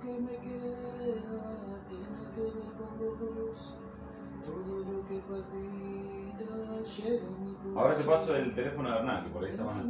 que me queda tiene que ver con vos. Todo lo que palpita llega a mi corazón. Ahora te paso el teléfono de Hernán, que por ahí está más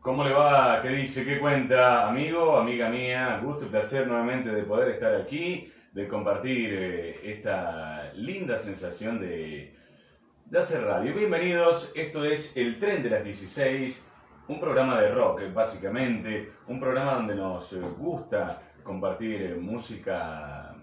¿Cómo le va? ¿Qué dice? ¿Qué cuenta? Amigo, amiga mía, gusto y placer nuevamente de poder estar aquí, de compartir eh, esta linda sensación de, de hacer radio. Bienvenidos, esto es El Tren de las 16, un programa de rock, básicamente, un programa donde nos eh, gusta compartir eh, música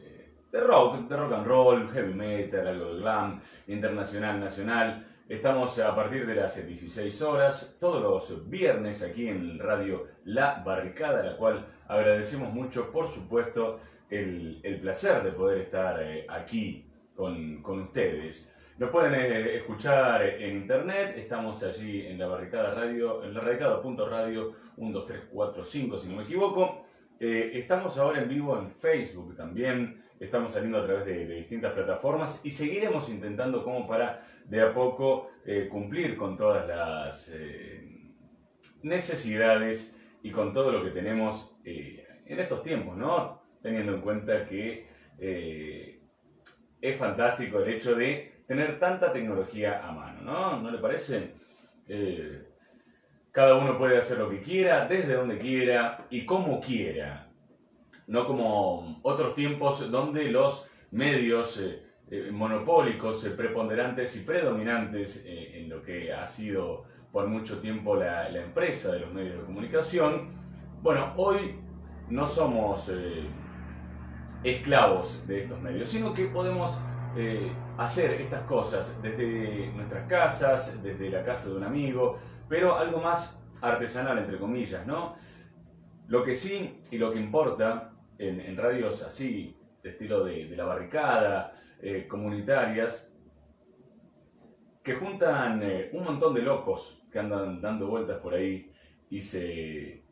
eh, de rock, de rock and roll, heavy metal, algo de glam, internacional, nacional. Estamos a partir de las 16 horas, todos los viernes aquí en Radio La Barricada, a la cual agradecemos mucho, por supuesto, el, el placer de poder estar aquí con, con ustedes. Nos pueden eh, escuchar en internet, estamos allí en la barricada radio, en la barricada.radio 12345 si no me equivoco. Eh, estamos ahora en vivo en Facebook también, estamos saliendo a través de, distintas plataformas y seguiremos intentando como para de a poco eh, cumplir con todas las necesidades y con todo lo que tenemos en estos tiempos, ¿no? Teniendo en cuenta que es fantástico el hecho de tener tanta tecnología a mano, ¿no? ¿No le parece? Eh, cada uno puede hacer lo que quiera, desde donde quiera y como quiera. No como otros tiempos donde los medios eh, eh, monopólicos, eh, preponderantes y predominantes en lo que ha sido por mucho tiempo la, empresa de los medios de comunicación, bueno, hoy no somos esclavos de estos medios, sino que podemos eh, hacer estas cosas desde nuestras casas, desde la casa de un amigo, pero algo más artesanal, entre comillas, ¿no? Lo que sí y lo que importa en, radios así, de estilo de, de la barricada, eh, comunitarias, que juntan eh, un montón de locos que andan dando vueltas por ahí y se,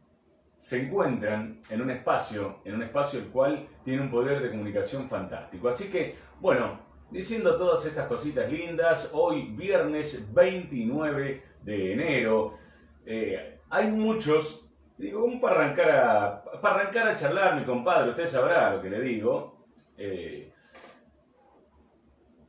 se encuentran en un espacio, en un espacio el cual tiene un poder de comunicación fantástico. Así que, bueno, diciendo todas estas cositas lindas, hoy viernes 29 de enero, eh, hay muchos, digo, como para arrancar, a, para arrancar a charlar, mi compadre, usted sabrá lo que le digo. eh,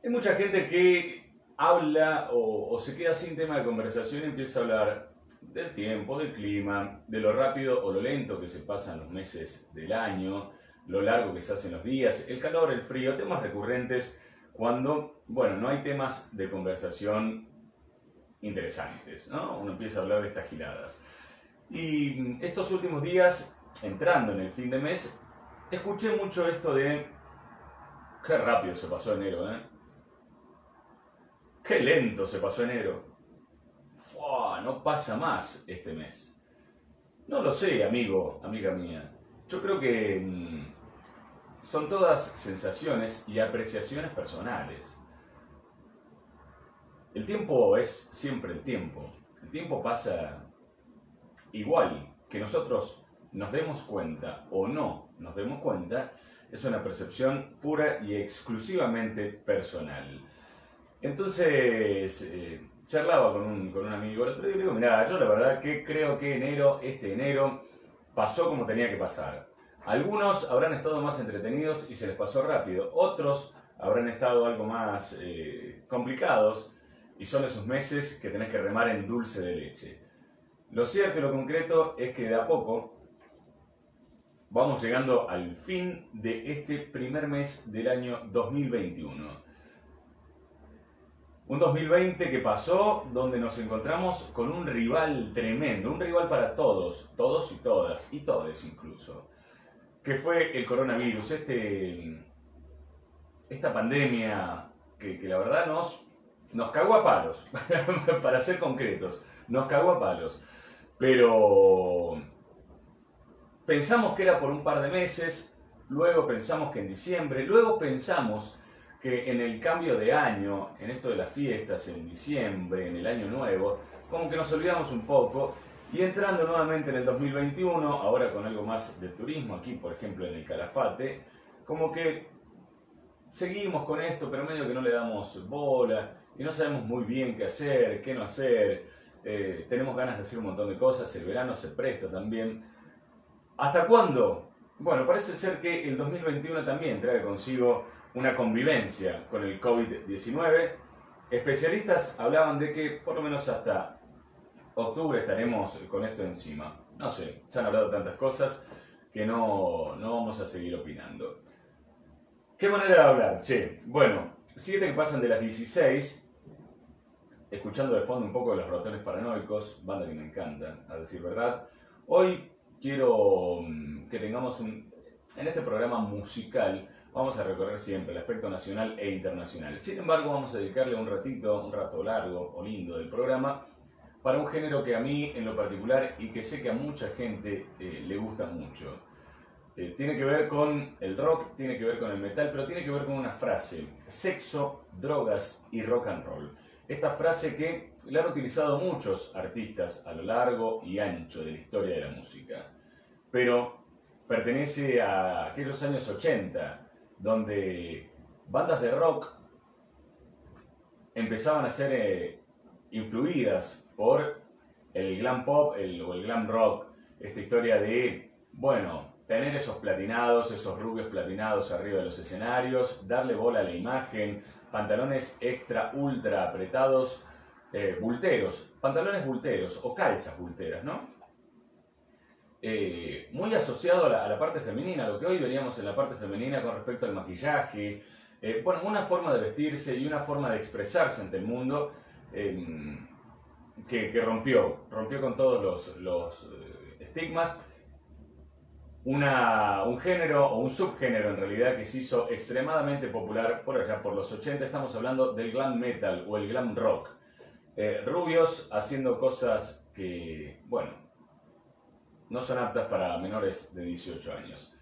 hay mucha gente que habla o, o se queda sin tema de conversación y empieza a hablar del tiempo, del clima, de lo rápido o lo lento que se pasan los meses del año, lo largo que se hacen los días, el calor, el frío, temas recurrentes cuando, bueno, no hay temas de conversación interesantes, ¿no? Uno empieza a hablar de estas giladas. Y estos últimos días, entrando en el fin de mes, escuché mucho esto de... Qué rápido se pasó enero, ¿eh? Qué lento se pasó enero. Fua, no pasa más este mes. No lo sé, amigo, amiga mía. Yo creo que mm, son todas sensaciones y apreciaciones personales. El tiempo es siempre el tiempo. El tiempo pasa igual. Que nosotros nos demos cuenta o no nos demos cuenta es una percepción pura y exclusivamente personal. Entonces, eh, charlaba con un, con un amigo el otro día y le digo, mira, yo la verdad que creo que enero, este enero, pasó como tenía que pasar. Algunos habrán estado más entretenidos y se les pasó rápido, otros habrán estado algo más eh, complicados y son esos meses que tenés que remar en dulce de leche. Lo cierto y lo concreto es que de a poco vamos llegando al fin de este primer mes del año 2021. Un 2020 que pasó donde nos encontramos con un rival tremendo, un rival para todos, todos y todas, y todes incluso, que fue el coronavirus, este, esta pandemia que, la verdad nos, nos cagó a palos, para ser concretos, nos cagó a palos. Pero pensamos que era por un par de meses, luego pensamos que en diciembre, luego pensamos que en el cambio de año, en esto de las fiestas, en diciembre, en el año nuevo, como que nos olvidamos un poco y entrando nuevamente en el 2021, ahora con algo más de turismo, aquí por ejemplo en el Calafate, como que seguimos con esto, pero medio que no le damos bola y no sabemos muy bien qué hacer, qué no hacer. Eh, tenemos ganas de hacer un montón de cosas, el verano se presta también. ¿Hasta cuándo? Bueno, parece ser que el 2021 también trae consigo una convivencia con el COVID-19. Especialistas hablaban de que por lo menos hasta octubre estaremos con esto encima. No sé, se han hablado tantas cosas que no, no vamos a seguir opinando. ¿Qué manera de hablar? Che, bueno, siete que pasan de las 16, escuchando de fondo un poco de los ratones paranoicos, banda que me encanta, a decir verdad. Hoy quiero mm, que tengamos un... En este programa musical vamos a recorrer siempre el aspecto nacional e internacional. Sin embargo, vamos a dedicarle un ratito, un rato largo o lindo del programa para un género que a mí en lo particular y que sé que a mucha gente eh, le gusta mucho. Eh, tiene que ver con el rock, tiene que ver con el metal, pero tiene que ver con una frase, sexo, drogas y rock and roll. Esta frase que la han utilizado muchos artistas a lo largo y ancho de la historia de la música, pero pertenece a aquellos años 80, donde bandas de rock empezaban a ser eh, influidas por el glam pop el, o el glam rock, esta historia de, bueno, tener esos platinados, esos rubios platinados arriba de los escenarios, darle bola a la imagen, pantalones extra, ultra apretados, eh, bulteros, pantalones bulteros o calzas bulteras, ¿no? Eh, muy asociado a la, parte femenina, lo que hoy veríamos en la parte femenina con respecto al maquillaje, eh, bueno, una forma de vestirse y una forma de expresarse ante el mundo Que, rompió, rompió con todos los, eh, estigmas. Una, un género o un subgénero en realidad que se hizo extremadamente popular por allá, por los 80, estamos hablando del glam metal o el glam rock. Eh, rubios haciendo cosas que, bueno, no son aptas para menores de 18 años.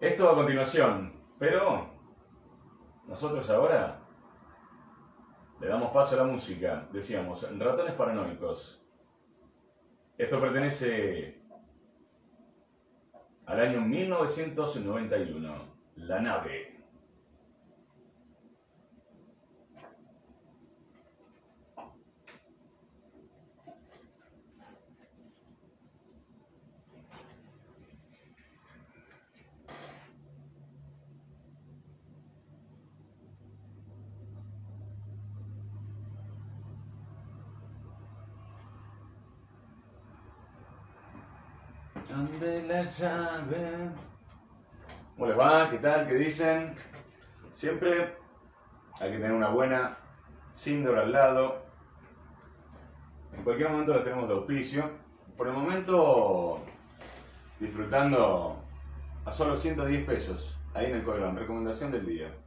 Esto a continuación, pero nosotros ahora le damos paso a la música. Decíamos, ratones paranoicos. Esto pertenece al año 1991. La nave. ¿Cómo les va? ¿Qué tal? ¿Qué dicen? Siempre hay que tener una buena Sindor al lado. En cualquier momento la tenemos de auspicio. Por el momento, disfrutando a solo 110 pesos. Ahí en el colón. Recomendación del día.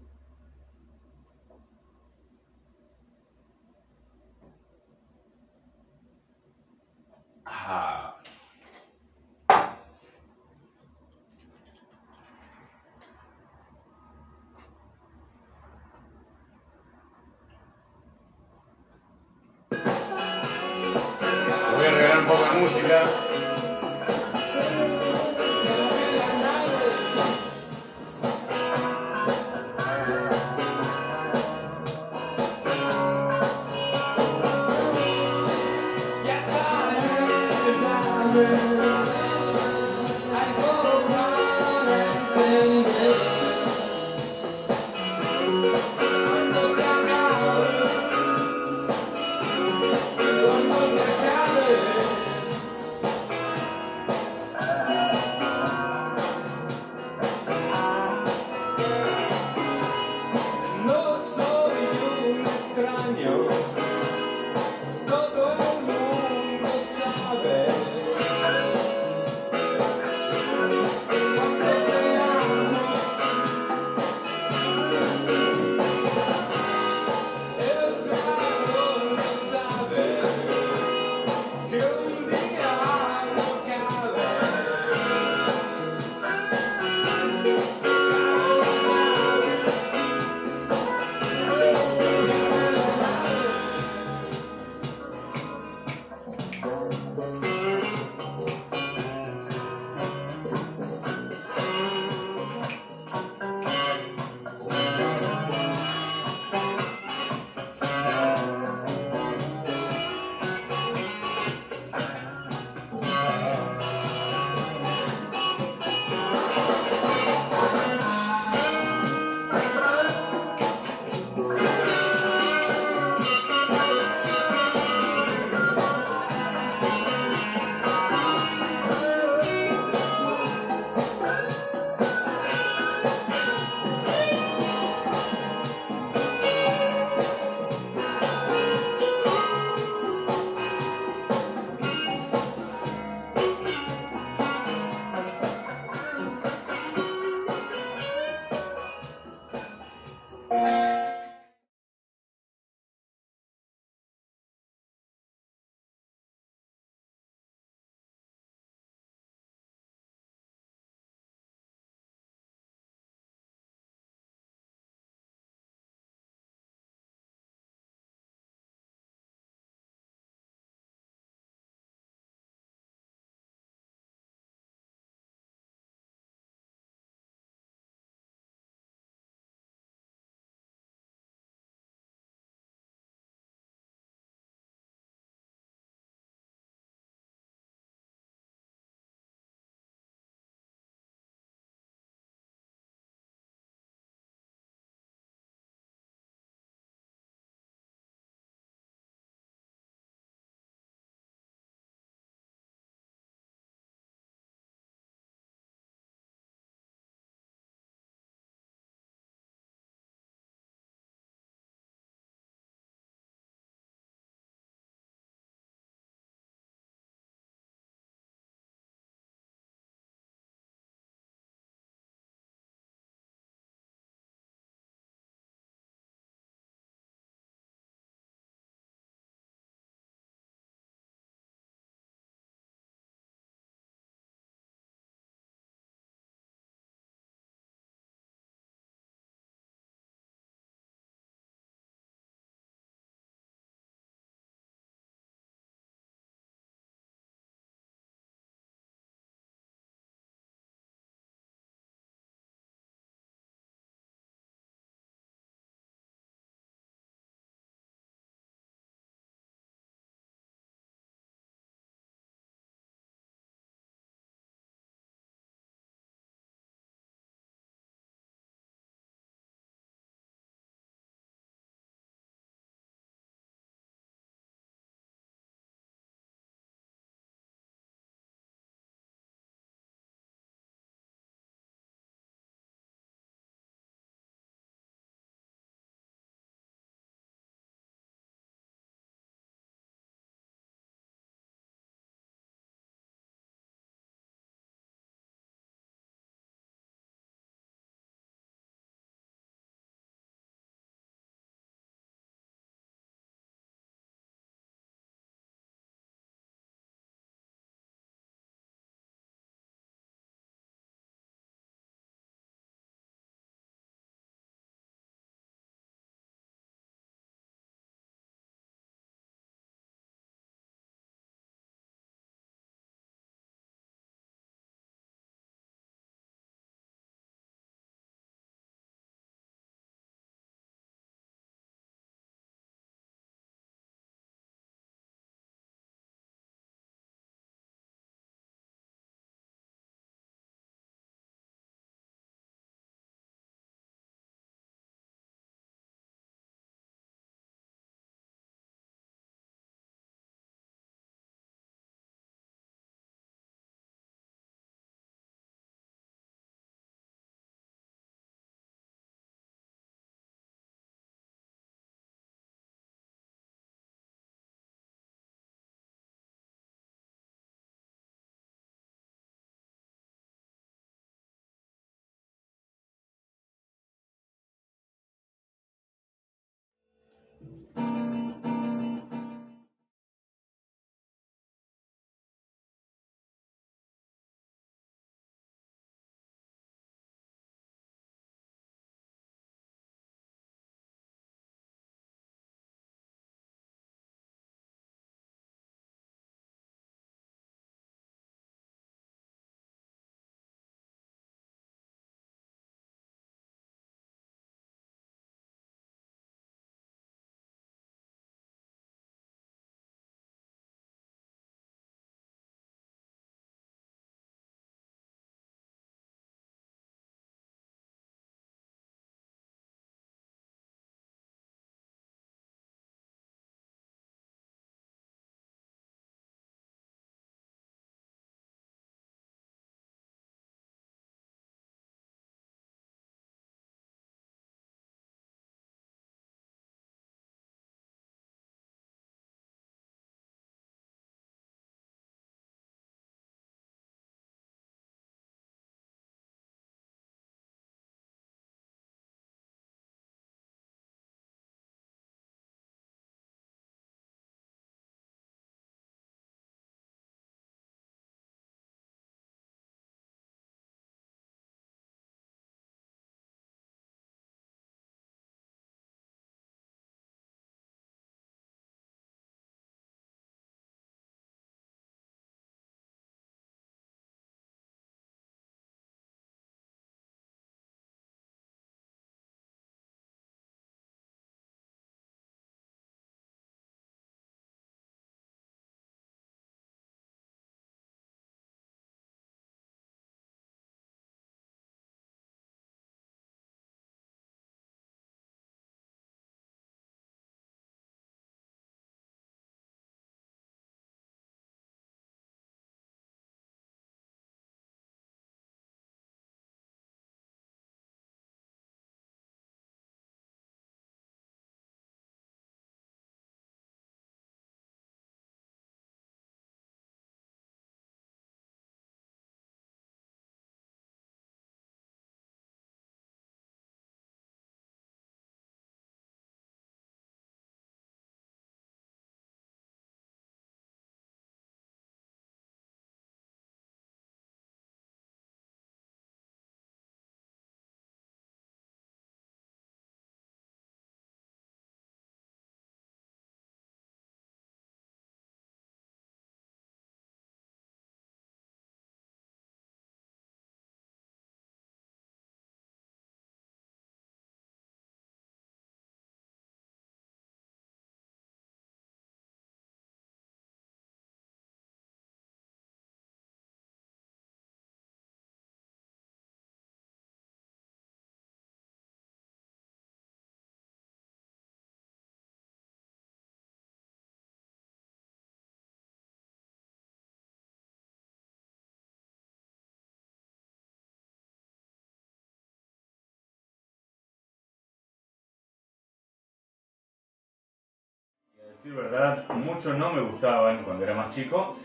Decir verdad, muchos no me gustaban cuando era más chico.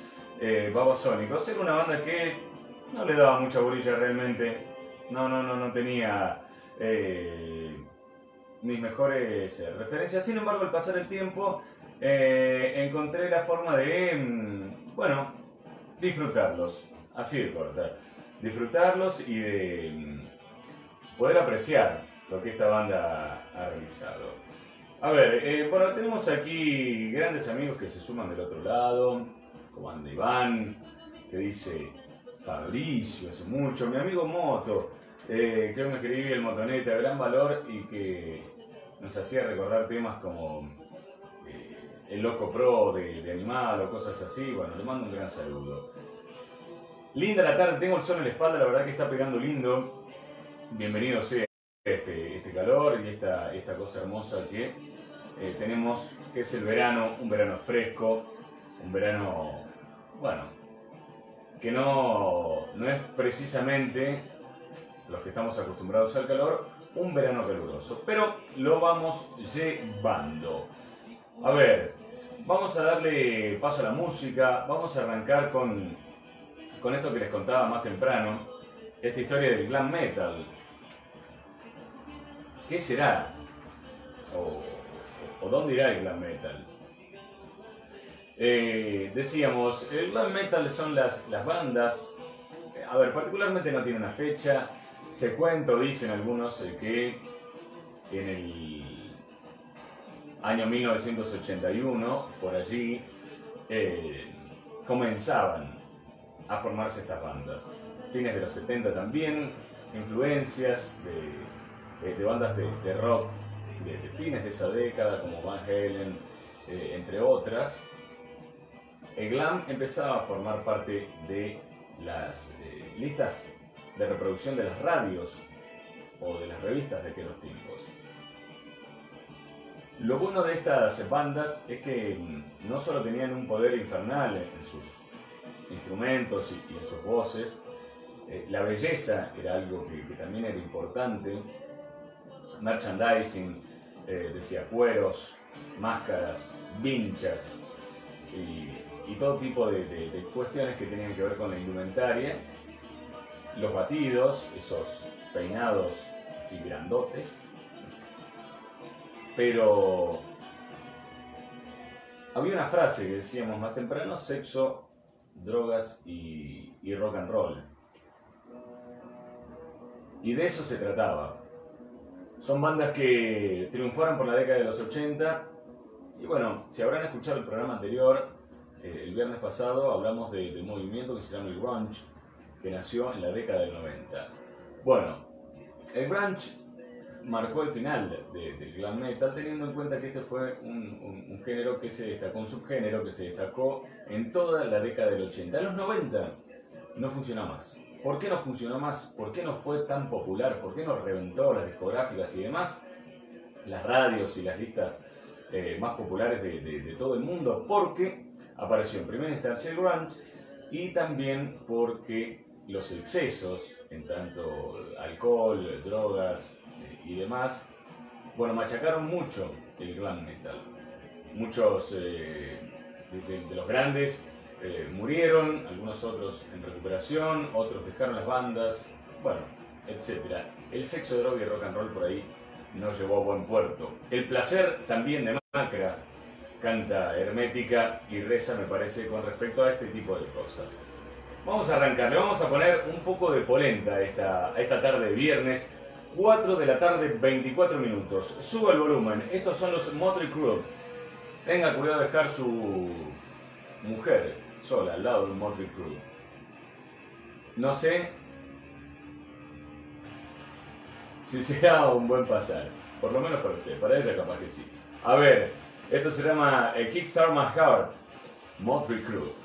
Eh, Babasónicos era una banda que no le daba mucha bolilla realmente. No, no, no, no tenía eh, mis mejores eh, referencias. Sin embargo, al pasar el tiempo, eh, encontré la forma de, mm, bueno, disfrutarlos. Así de corta. Disfrutarlos y de mm, poder apreciar lo que esta banda ha realizado. A ver, eh, bueno, tenemos aquí grandes amigos que se suman del otro lado, como anda Iván, que dice Fabricio hace mucho, mi amigo Moto, eh, que me escribí el motoneta, gran valor y que nos hacía recordar temas como eh, El Loco Pro de, de Animal o cosas así, bueno, le mando un gran saludo. Linda la tarde, tengo el sol en la espalda, la verdad que está pegando lindo. Bienvenido sea este, este calor y esta, esta cosa hermosa que eh, tenemos, que es el verano, un verano fresco, un verano, bueno, que no, no es precisamente los que estamos acostumbrados al calor, un verano caluroso, pero lo vamos llevando. A ver, vamos a darle paso a la música, vamos a arrancar con, con esto que les contaba más temprano, esta historia del glam metal. ¿Qué será? ¿O, dónde irá el glam metal? Eh, decíamos, el glam metal son las, las bandas, eh, a ver, particularmente no tiene una fecha, se cuenta o dicen algunos eh, que en el año 1981, por allí, comenzaban a formarse estas bandas. Fines de los 70 también, influencias de, de- de bandas de, de rock de, de fines de esa década, como Van Halen, eh, entre otras. El glam empezaba a formar parte de las eh, listas de reproducción de las radios o de las revistas de aquellos tiempos. Lo bueno de estas bandas es que mm, no solo tenían un poder infernal en sus instrumentos y en sus voces, eh, la belleza era algo que, que también era importante, merchandising, eh, decía cueros, máscaras, vinchas y, todo tipo de, cuestiones que tenían que ver con la indumentaria, los batidos, esos peinados así grandotes, pero había una frase que decíamos más temprano, sexo, drogas y rock and roll. Y de eso se trataba. Son bandas que triunfaron por la década de los 80. Y bueno, si habrán escuchado el programa anterior, eh, el viernes pasado hablamos de, de un movimiento que se llama el grunge, que nació en la década del 90. Bueno, el grunge marcó el final de- del glam metal, teniendo en cuenta que este fue un género que se destacó, un subgénero que se destacó en toda la década del 80. En los 90 no funcionó más. ¿Por qué no funcionó más? ¿Por qué no fue tan popular? ¿Por qué no reventó las discográficas y demás? Las radios y las listas eh, más populares de, todo el mundo. Porque apareció en primera instancia el grunge y también porque los excesos en tanto alcohol, drogas eh, y demás, bueno, machacaron mucho el glam metal. Muchos eh, de los grandes eh, murieron, algunos otros en recuperación, otros dejaron las bandas, bueno, etc. El sexo, droga y rock and roll por ahí no llevó a buen puerto. El placer también de Macra canta hermética y reza, me parece, con respecto a este tipo de cosas. Vamos a arrancar, le vamos a poner un poco de polenta esta, esta tarde de viernes. 4 de la tarde, 24 minutos. Suba el volumen. Estos son los Motley Crue. Tenga cuidado de dejar su mujer sola al lado de un Motley Crue. No sé si será un buen pasar. Por lo menos para usted. Para ella capaz que sí. A ver, esto se llama eh, Kickstart My Heart. Motley Crue.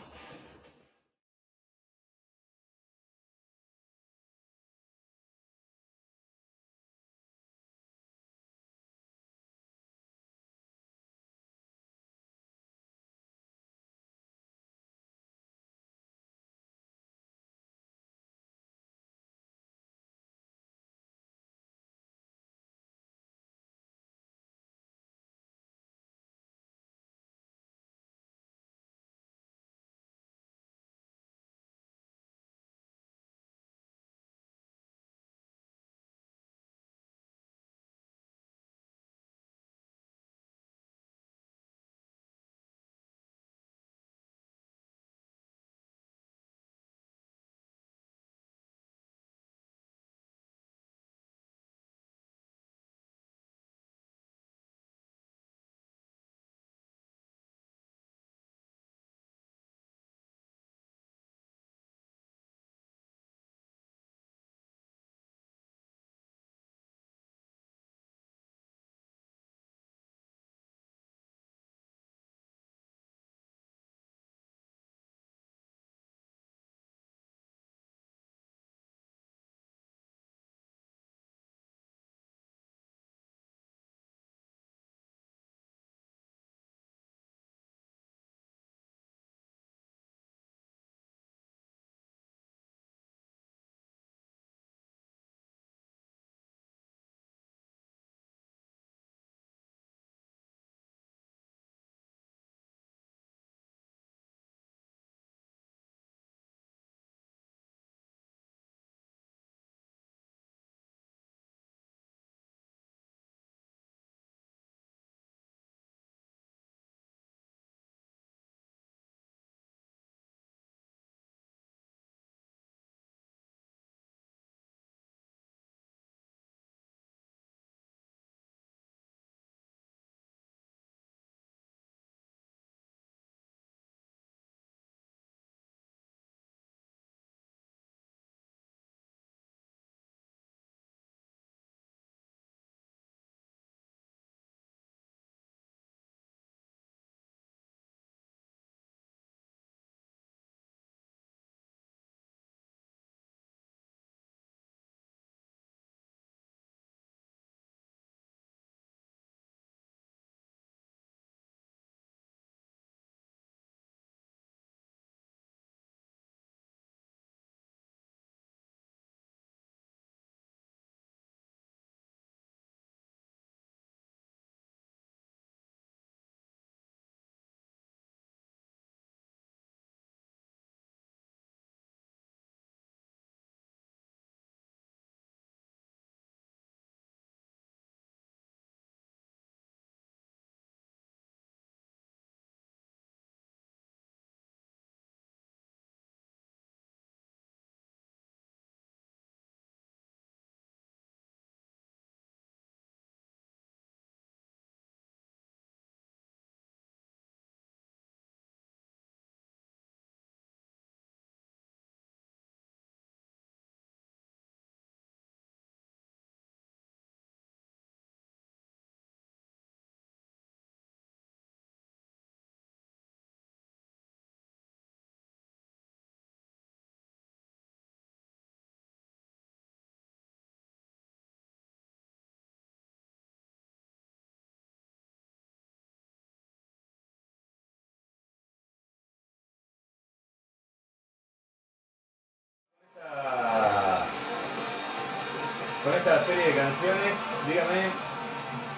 Serie de canciones. Dígame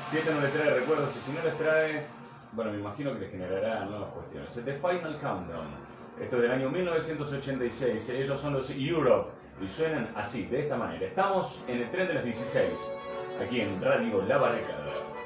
si esto no les trae recuerdos y si no les trae, bueno, me imagino que les generará nuevas cuestiones. The Final Countdown. Esto es del año 1986. Ellos son los Europe y suenan así, de esta manera. Estamos en el tren de las 16, aquí en Radio La Barricada.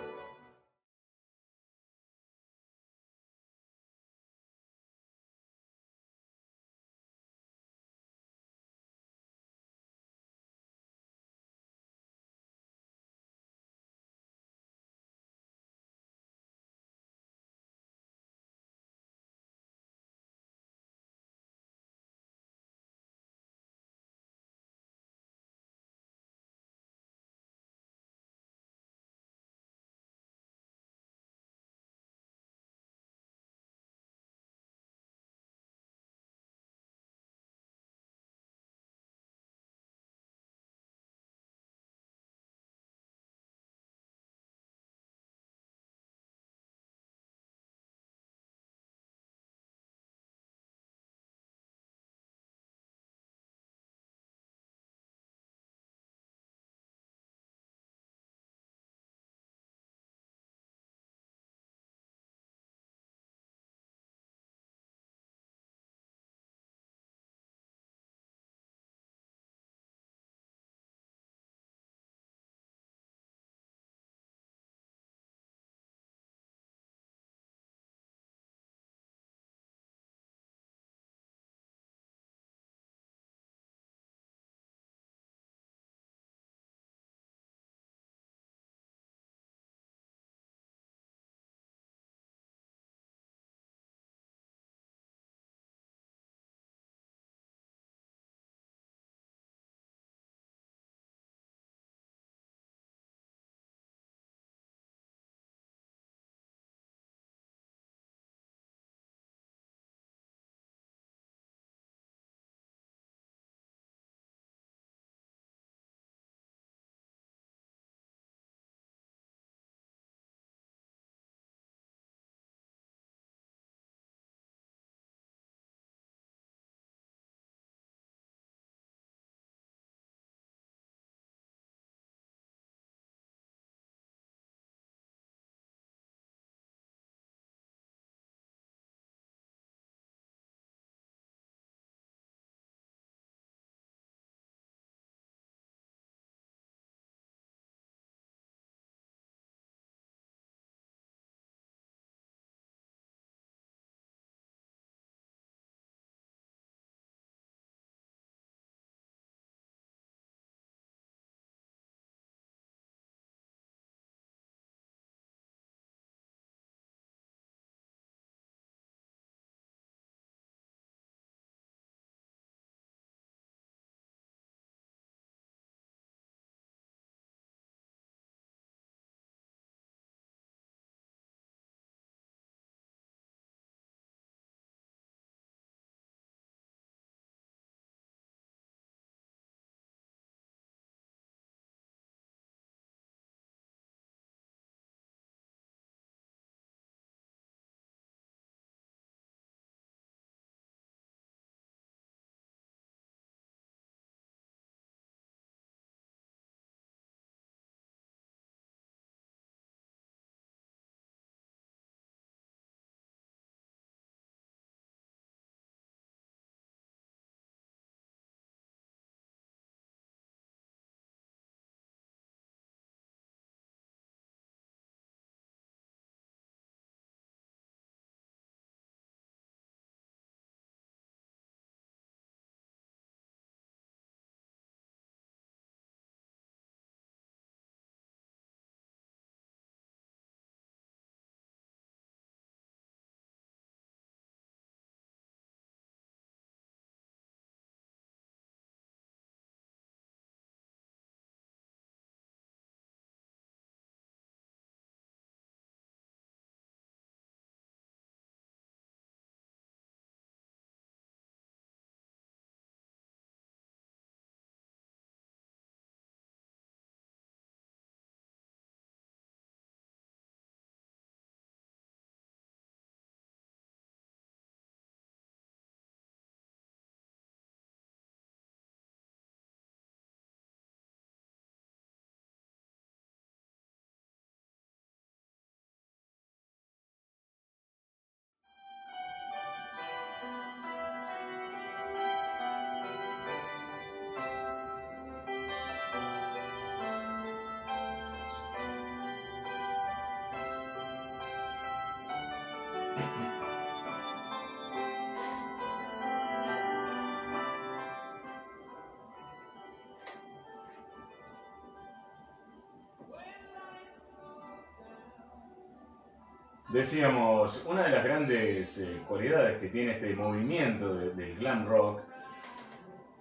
Decíamos, una de las grandes eh, cualidades que tiene este movimiento del glam rock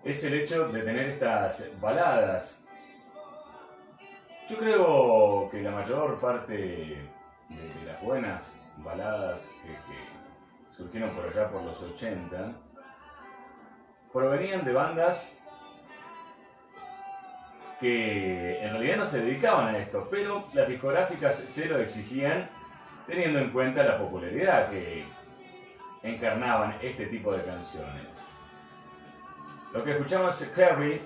es el hecho de tener estas baladas. Yo creo que la mayor parte de, las buenas baladas que, surgieron por allá por los 80 provenían de bandas que en realidad no se dedicaban a esto, pero las discográficas se lo exigían teniendo en cuenta la popularidad que encarnaban este tipo de canciones. Lo que escuchamos es Carrie.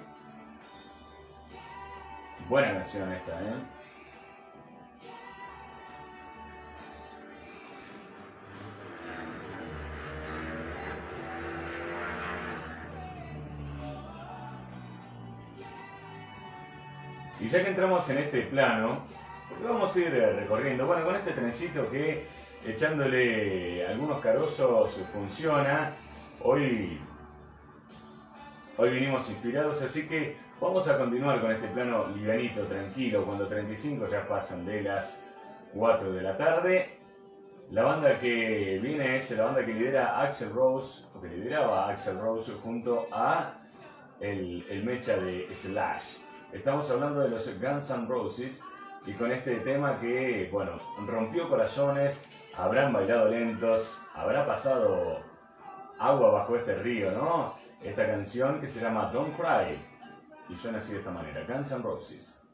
Buena canción esta, ¿eh? Y ya que entramos en este plano, vamos a ir eh, recorriendo, bueno, con este trencito que echándole algunos carozos funciona, hoy, hoy vinimos inspirados, así que vamos a continuar con este plano livianito, tranquilo, cuando 35 ya pasan de las 4 de la tarde. La banda que viene es la banda que lidera Axel Rose, o que lideraba Axel Rose junto a el, el mecha de Slash. Estamos hablando de los Guns N' Roses y con este tema que, bueno, rompió corazones, habrán bailado lentos, habrá pasado agua bajo este río, ¿no? Esta canción que se llama Don't Cry y suena así de esta manera, Guns N' Roses.